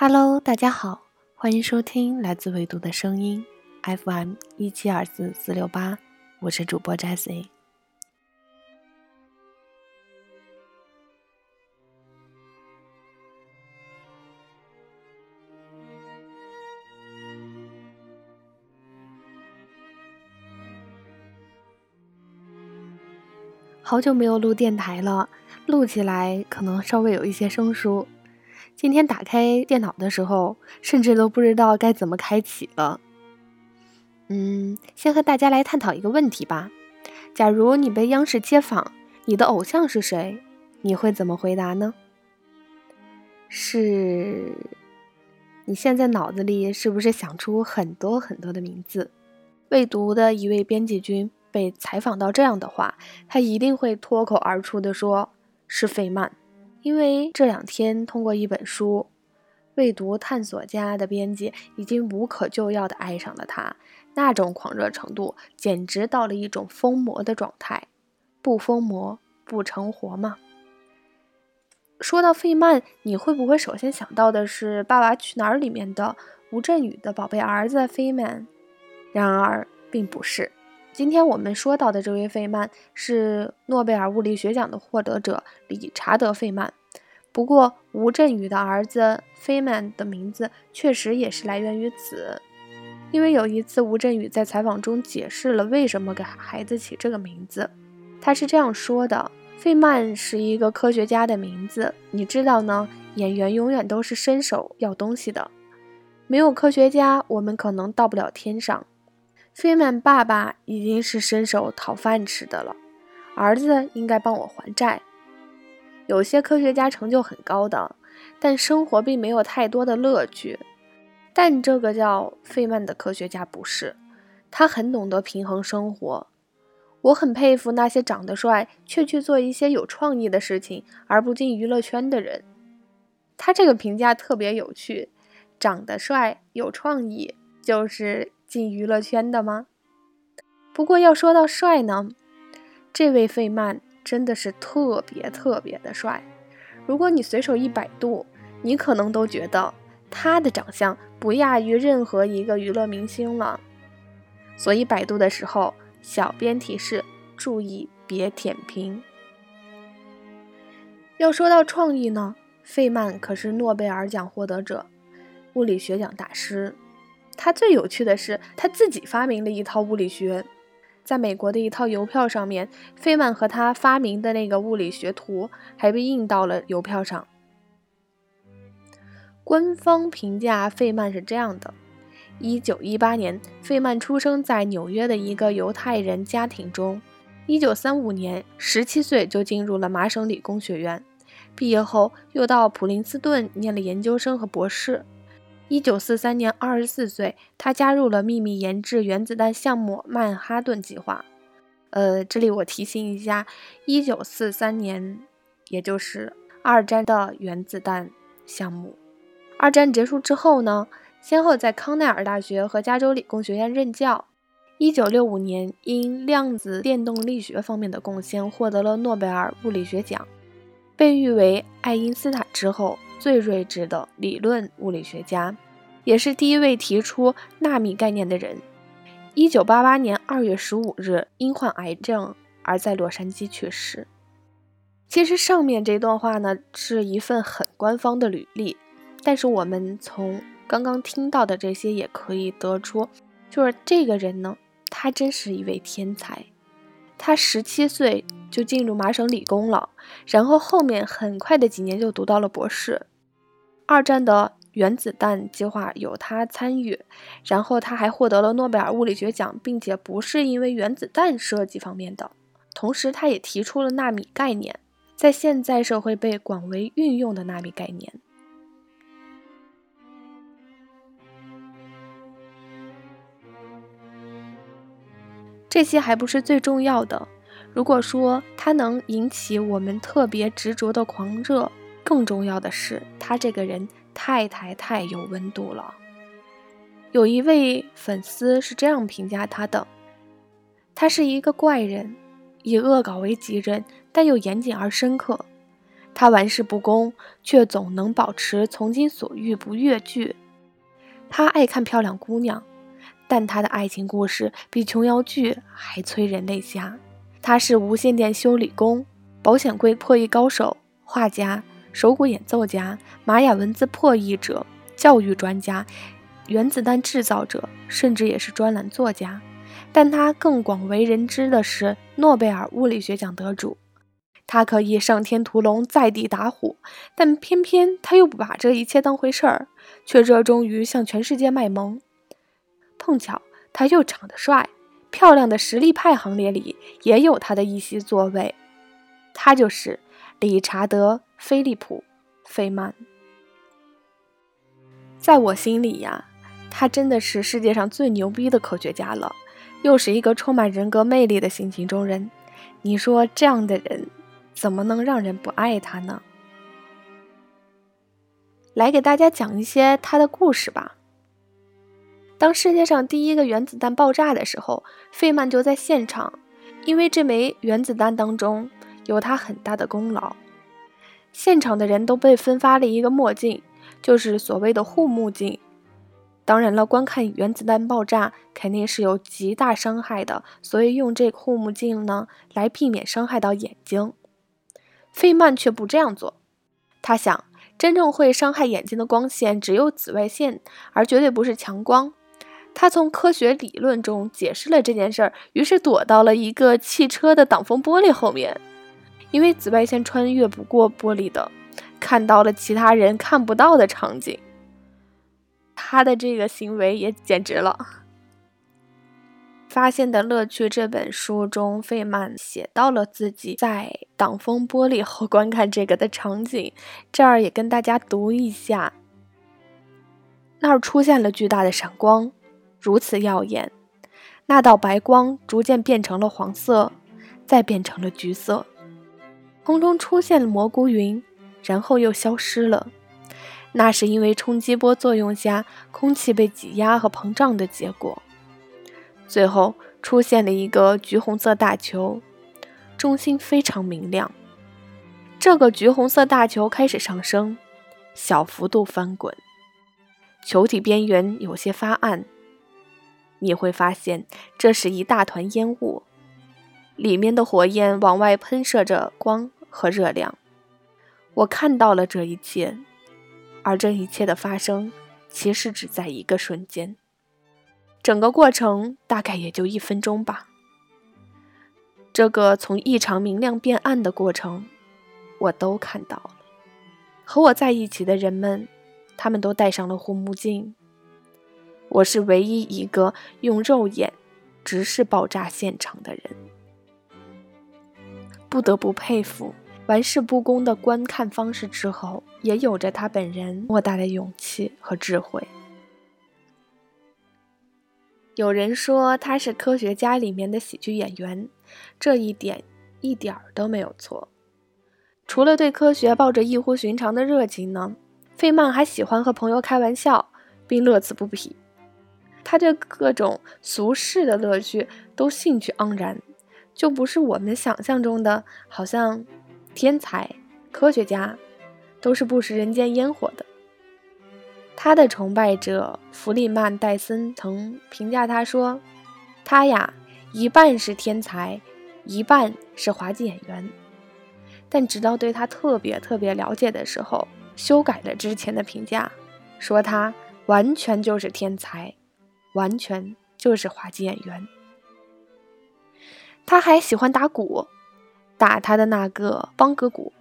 Hello，大家好，欢迎收听来自纬度的声音 FM 一七二四四六八，我是主播 Jessie。好久没有录电台了，录起来可能稍微有一些生疏。今天打开电脑的时候，甚至都不知道该怎么开启了。嗯，先和大家来探讨一个问题吧。假如你被央视接访，你的偶像是谁？你会怎么回答呢？是，你现在脑子里是不是想出很多很多的名字？未读的一位编辑君被采访到这样的话，他一定会脱口而出的说：“是费曼。”因为这两天通过一本书，未读探索家的编辑已经无可救药的爱上了他，那种狂热程度简直到了一种疯魔的状态，不疯魔不成活吗？说到费曼，你会不会首先想到的是《爸爸去哪儿》里面的吴镇宇的宝贝儿子费曼？然而并不是。今天我们说到的这位费曼是诺贝尔物理学奖的获得者理查德·费曼。不过，吴镇宇的儿子费曼的名字确实也是来源于此，因为有一次吴镇宇在采访中解释了为什么给孩子起这个名字。他是这样说的：“费曼是一个科学家的名字，你知道呢？演员永远都是伸手要东西的，没有科学家，我们可能到不了天上。”费曼爸爸已经是伸手讨饭吃的了，儿子应该帮我还债。有些科学家成就很高的，但生活并没有太多的乐趣。但这个叫费曼的科学家不是，他很懂得平衡生活。我很佩服那些长得帅却去做一些有创意的事情而不进娱乐圈的人。他这个评价特别有趣，长得帅有创意就是。进娱乐圈的吗？不过要说到帅呢，这位费曼真的是特别特别的帅。如果你随手一百度，你可能都觉得他的长相不亚于任何一个娱乐明星了。所以百度的时候，小编提示注意别舔屏。要说到创意呢，费曼可是诺贝尔奖获得者，物理学奖大师。他最有趣的是，他自己发明了一套物理学，在美国的一套邮票上面，费曼和他发明的那个物理学图还被印到了邮票上。官方评价费曼是这样的：一九一八年，费曼出生在纽约的一个犹太人家庭中，一九三五年，十七岁就进入了麻省理工学院，毕业后又到普林斯顿念了研究生和博士。一九四三年，二十四岁，他加入了秘密研制原子弹项目曼哈顿计划。呃，这里我提醒一下，一九四三年，也就是二战的原子弹项目。二战结束之后呢，先后在康奈尔大学和加州理工学院任教。一九六五年，因量子电动力学方面的贡献，获得了诺贝尔物理学奖，被誉为爱因斯坦之后。最睿智的理论物理学家，也是第一位提出纳米概念的人。一九八八年二月十五日，因患癌症而在洛杉矶去世。其实上面这段话呢，是一份很官方的履历，但是我们从刚刚听到的这些也可以得出，就是这个人呢，他真是一位天才。他十七岁就进入麻省理工了，然后后面很快的几年就读到了博士。二战的原子弹计划有他参与，然后他还获得了诺贝尔物理学奖，并且不是因为原子弹设计方面的。同时，他也提出了纳米概念，在现在社会被广为运用的纳米概念。这些还不是最重要的。如果说他能引起我们特别执着的狂热，更重要的是，他这个人太太太有温度了。有一位粉丝是这样评价他的：他是一个怪人，以恶搞为己任，但又严谨而深刻。他玩世不恭，却总能保持从心所欲不越矩。他爱看漂亮姑娘，但他的爱情故事比琼瑶剧还催人泪下。他是无线电修理工、保险柜破译高手、画家、手鼓演奏家、玛雅文字破译者、教育专家、原子弹制造者，甚至也是专栏作家。但他更广为人知的是诺贝尔物理学奖得主。他可以上天屠龙，在地打虎，但偏偏他又不把这一切当回事儿，却热衷于向全世界卖萌。碰巧他又长得帅，漂亮的实力派行列里也有他的一席座位。他就是理查德·菲利普·费曼。在我心里呀，他真的是世界上最牛逼的科学家了，又是一个充满人格魅力的性情中人。你说这样的人？怎么能让人不爱他呢？来给大家讲一些他的故事吧。当世界上第一个原子弹爆炸的时候，费曼就在现场，因为这枚原子弹当中有他很大的功劳。现场的人都被分发了一个墨镜，就是所谓的护目镜。当然了，观看原子弹爆炸肯定是有极大伤害的，所以用这个护目镜呢，来避免伤害到眼睛。费曼却不这样做，他想，真正会伤害眼睛的光线只有紫外线，而绝对不是强光。他从科学理论中解释了这件事儿，于是躲到了一个汽车的挡风玻璃后面，因为紫外线穿越不过玻璃的，看到了其他人看不到的场景。他的这个行为也简直了。发现的乐趣这本书中，费曼写到了自己在挡风玻璃后观看这个的场景，这儿也跟大家读一下。那儿出现了巨大的闪光，如此耀眼，那道白光逐渐变成了黄色，再变成了橘色，空中出现了蘑菇云，然后又消失了。那是因为冲击波作用下空气被挤压和膨胀的结果。最后出现了一个橘红色大球，中心非常明亮。这个橘红色大球开始上升，小幅度翻滚，球体边缘有些发暗。你会发现这是一大团烟雾，里面的火焰往外喷射着光和热量。我看到了这一切，而这一切的发生其实只在一个瞬间。整个过程大概也就一分钟吧。这个从异常明亮变暗的过程，我都看到了。和我在一起的人们，他们都戴上了护目镜。我是唯一一个用肉眼直视爆炸现场的人。不得不佩服，玩世不恭的观看方式之后，也有着他本人莫大的勇气和智慧。有人说他是科学家里面的喜剧演员，这一点一点儿都没有错。除了对科学抱着异乎寻常的热情呢，费曼还喜欢和朋友开玩笑，并乐此不疲。他对各种俗世的乐趣都兴趣盎然，就不是我们想象中的，好像天才科学家都是不食人间烟火的。他的崇拜者弗里曼·戴森曾评价他说：“他呀，一半是天才，一半是滑稽演员。”但直到对他特别特别了解的时候，修改了之前的评价，说他完全就是天才，完全就是滑稽演员。他还喜欢打鼓，打他的那个邦格鼓，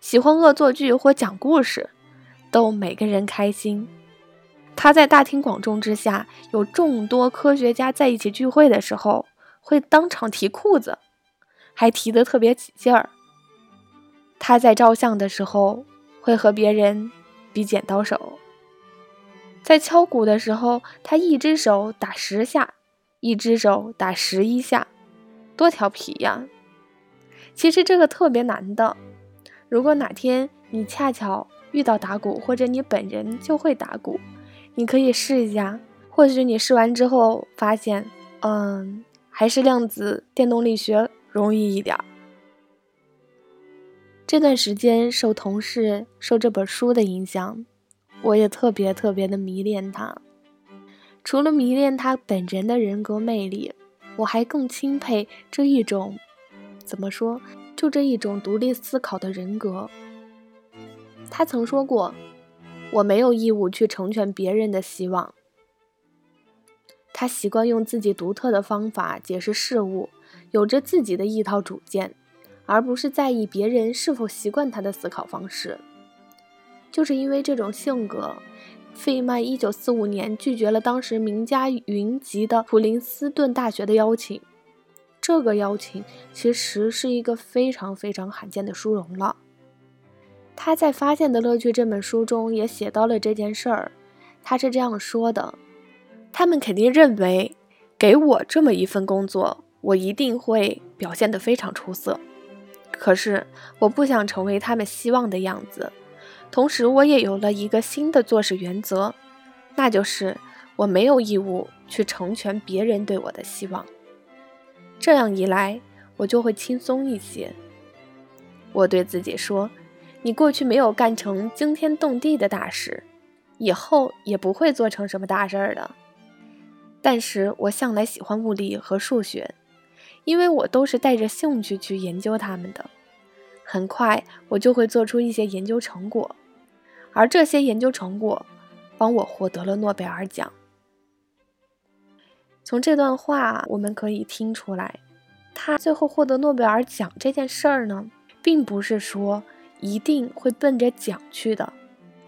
喜欢恶作剧或讲故事。逗每个人开心。他在大庭广众之下，有众多科学家在一起聚会的时候，会当场提裤子，还提得特别起劲儿。他在照相的时候，会和别人比剪刀手。在敲鼓的时候，他一只手打十下，一只手打十一下，多调皮呀！其实这个特别难的。如果哪天你恰巧……遇到打鼓，或者你本人就会打鼓，你可以试一下。或许你试完之后发现，嗯，还是量子电动力学容易一点。这段时间受同事、受这本书的影响，我也特别特别的迷恋他。除了迷恋他本人的人格魅力，我还更钦佩这一种，怎么说？就这一种独立思考的人格。他曾说过：“我没有义务去成全别人的希望。”他习惯用自己独特的方法解释事物，有着自己的一套主见，而不是在意别人是否习惯他的思考方式。就是因为这种性格，费曼1945年拒绝了当时名家云集的普林斯顿大学的邀请。这个邀请其实是一个非常非常罕见的殊荣了。他在《发现的乐趣》这本书中也写到了这件事儿，他是这样说的。他们肯定认为，给我这么一份工作，我一定会表现得非常出色。可是，我不想成为他们希望的样子。同时，我也有了一个新的做事原则，那就是我没有义务去成全别人对我的希望。这样一来，我就会轻松一些。我对自己说：“你过去没有干成惊天动地的大事，以后也不会做成什么大事儿的。”但是我向来喜欢物理和数学，因为我都是带着兴趣去研究它们的。很快我就会做出一些研究成果，而这些研究成果帮我获得了诺贝尔奖。从这段话我们可以听出来，他最后获得诺贝尔奖这件事儿呢，并不是说一定会奔着奖去的，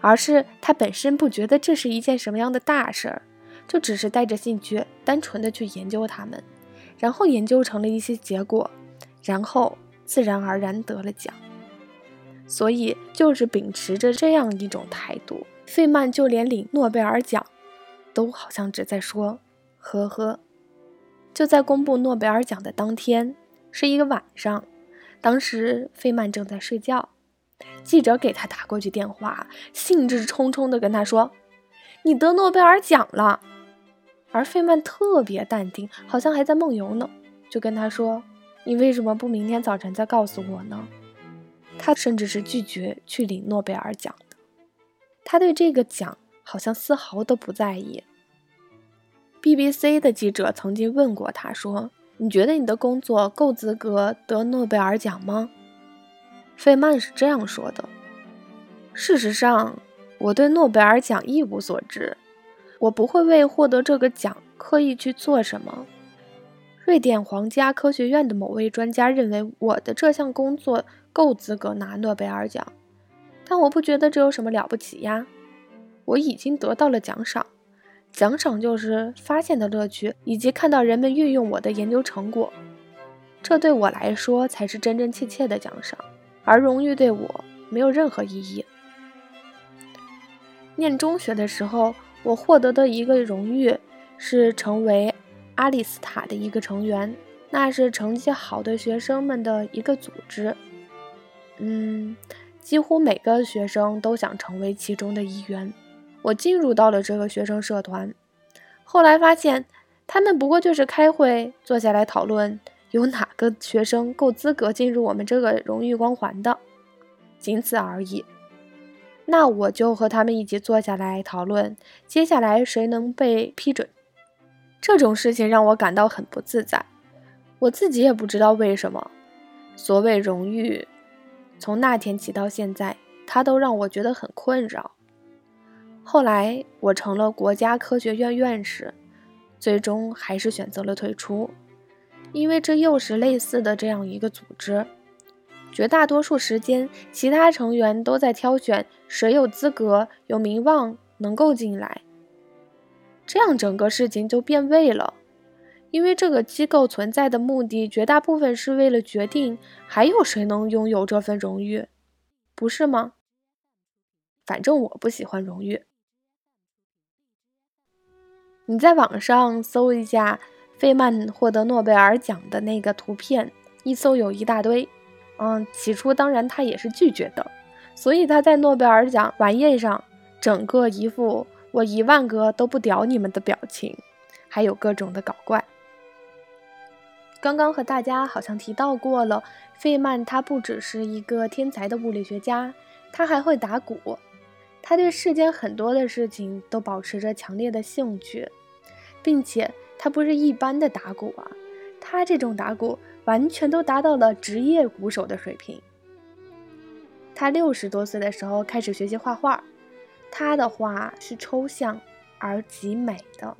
而是他本身不觉得这是一件什么样的大事儿。就只是带着兴趣，单纯的去研究它们，然后研究成了一些结果，然后自然而然得了奖。所以就是秉持着这样一种态度，费曼就连领诺贝尔奖，都好像只在说呵呵。就在公布诺贝尔奖的当天，是一个晚上，当时费曼正在睡觉，记者给他打过去电话，兴致冲冲地跟他说：“你得诺贝尔奖了。”而费曼特别淡定，好像还在梦游呢，就跟他说：“你为什么不明天早晨再告诉我呢？”他甚至是拒绝去领诺贝尔奖的。他对这个奖好像丝毫都不在意。BBC 的记者曾经问过他说：“你觉得你的工作够资格得诺贝尔奖吗？”费曼是这样说的：“事实上，我对诺贝尔奖一无所知。”我不会为获得这个奖刻意去做什么。瑞典皇家科学院的某位专家认为我的这项工作够资格拿诺贝尔奖，但我不觉得这有什么了不起呀。我已经得到了奖赏，奖赏就是发现的乐趣以及看到人们运用我的研究成果，这对我来说才是真真切切的奖赏，而荣誉对我没有任何意义。念中学的时候。我获得的一个荣誉是成为阿里斯塔的一个成员，那是成绩好的学生们的一个组织。嗯，几乎每个学生都想成为其中的一员。我进入到了这个学生社团，后来发现他们不过就是开会，坐下来讨论有哪个学生够资格进入我们这个荣誉光环的，仅此而已。那我就和他们一起坐下来讨论，接下来谁能被批准？这种事情让我感到很不自在，我自己也不知道为什么。所谓荣誉，从那天起到现在，它都让我觉得很困扰。后来我成了国家科学院院士，最终还是选择了退出，因为这又是类似的这样一个组织。绝大多数时间，其他成员都在挑选谁有资格、有名望能够进来，这样整个事情就变味了。因为这个机构存在的目的，绝大部分是为了决定还有谁能拥有这份荣誉，不是吗？反正我不喜欢荣誉。你在网上搜一下费曼获得诺贝尔奖的那个图片，一搜有一大堆。嗯，起初当然他也是拒绝的，所以他在诺贝尔奖晚宴上，整个一副我一万个都不屌你们的表情，还有各种的搞怪。刚刚和大家好像提到过了，费曼他不只是一个天才的物理学家，他还会打鼓。他对世间很多的事情都保持着强烈的兴趣，并且他不是一般的打鼓啊，他这种打鼓完全都达到了职业鼓手的水平。他六十多岁的时候开始学习画画，他的画是抽象而极美的。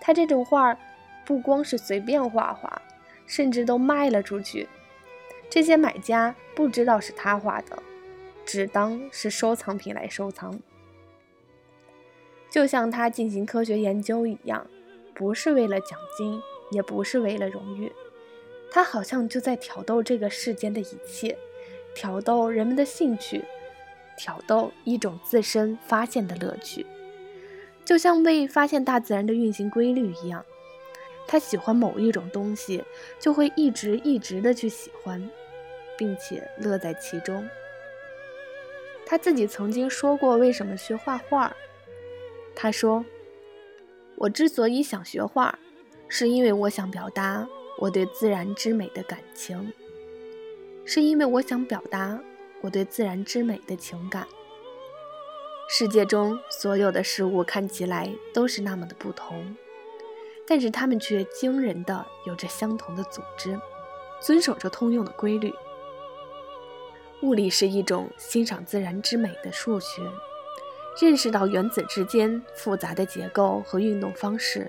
他这种画不光是随便画画，甚至都卖了出去。这些买家不知道是他画的，只当是收藏品来收藏。就像他进行科学研究一样，不是为了奖金，也不是为了荣誉，他好像就在挑逗这个世间的一切。挑逗人们的兴趣，挑逗一种自身发现的乐趣，就像为发现大自然的运行规律一样。他喜欢某一种东西，就会一直一直的去喜欢，并且乐在其中。他自己曾经说过为什么学画画，他说：“我之所以想学画，是因为我想表达我对自然之美的感情。”是因为我想表达我对自然之美的情感。世界中所有的事物看起来都是那么的不同，但是它们却惊人的有着相同的组织，遵守着通用的规律。物理是一种欣赏自然之美的数学，认识到原子之间复杂的结构和运动方式，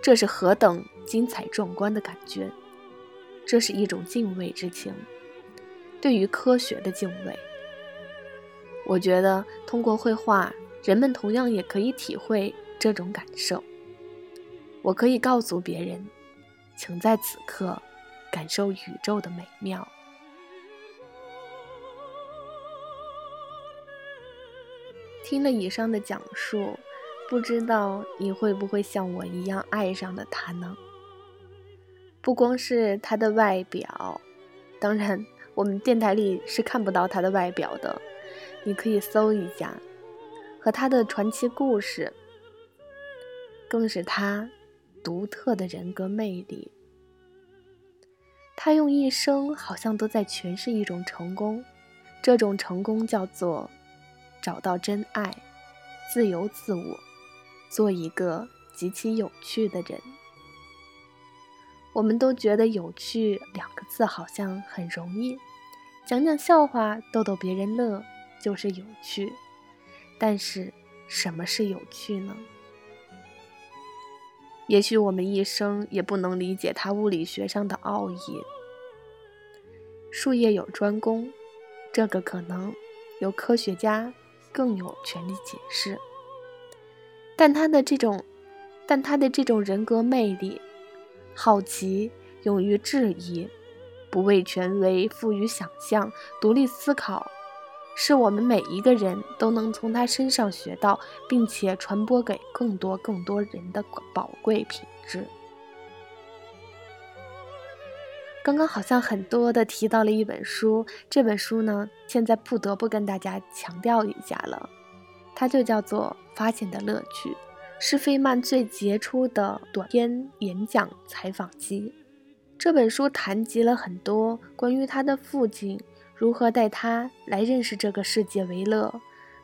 这是何等精彩壮观的感觉！这是一种敬畏之情，对于科学的敬畏。我觉得通过绘画，人们同样也可以体会这种感受。我可以告诉别人，请在此刻感受宇宙的美妙。听了以上的讲述，不知道你会不会像我一样爱上了它呢？不光是他的外表，当然我们电台里是看不到他的外表的，你可以搜一下，和他的传奇故事，更是他独特的人格魅力。他用一生好像都在诠释一种成功，这种成功叫做找到真爱，自由自我，做一个极其有趣的人。我们都觉得“有趣”两个字好像很容易，讲讲笑话逗逗别人乐就是有趣。但是，什么是有趣呢？也许我们一生也不能理解它物理学上的奥义。术业有专攻，这个可能由科学家更有权利解释。但他的这种，但他的这种人格魅力。好奇，勇于质疑，不畏权威，富于想象，独立思考，是我们每一个人都能从他身上学到，并且传播给更多更多人的宝贵品质。刚刚好像很多的提到了一本书，这本书呢，现在不得不跟大家强调一下了，它就叫做《发现的乐趣》。是费曼最杰出的短篇演讲采访集。这本书谈及了很多关于他的父亲如何带他来认识这个世界为乐，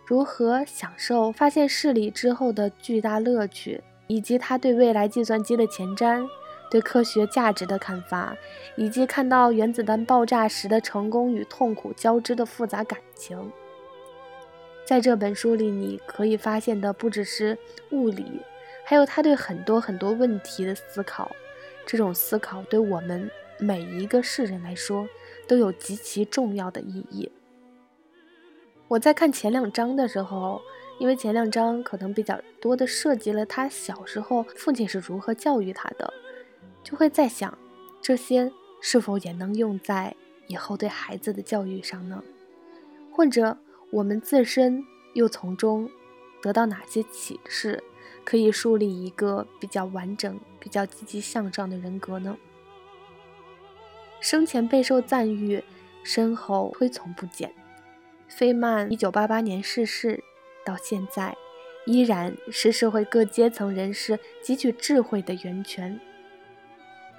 如何享受发现事理之后的巨大乐趣，以及他对未来计算机的前瞻、对科学价值的看法，以及看到原子弹爆炸时的成功与痛苦交织的复杂感情。在这本书里，你可以发现的不只是物理，还有他对很多很多问题的思考。这种思考对我们每一个世人来说都有极其重要的意义。我在看前两章的时候，因为前两章可能比较多的涉及了他小时候父亲是如何教育他的，就会在想，这些是否也能用在以后对孩子的教育上呢？或者？我们自身又从中得到哪些启示，可以树立一个比较完整、比较积极向上的人格呢？生前备受赞誉，身后推崇不减。费曼1988年逝世，到现在依然是社会各阶层人士汲取智慧的源泉。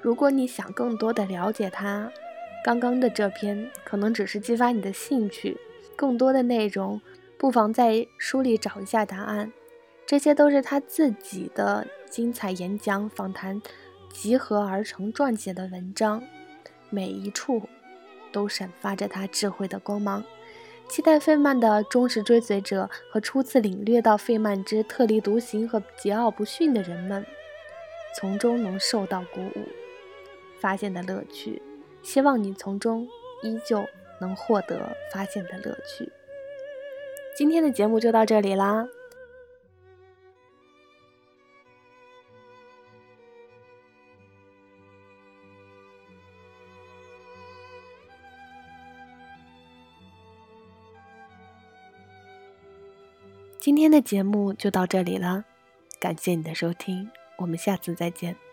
如果你想更多的了解他，刚刚的这篇可能只是激发你的兴趣，更多的内容不妨在书里找一下答案。这些都是他自己的精彩演讲、访谈集合而成撰写的文章，每一处都闪发着他智慧的光芒。期待费曼的忠实追随者和初次领略到费曼之特立独行和桀骜不驯的人们，从中能受到鼓舞，发现的乐趣。希望你从中依旧能获得发现的乐趣。今天的节目就到这里啦。今天的节目就到这里了，感谢你的收听，我们下次再见。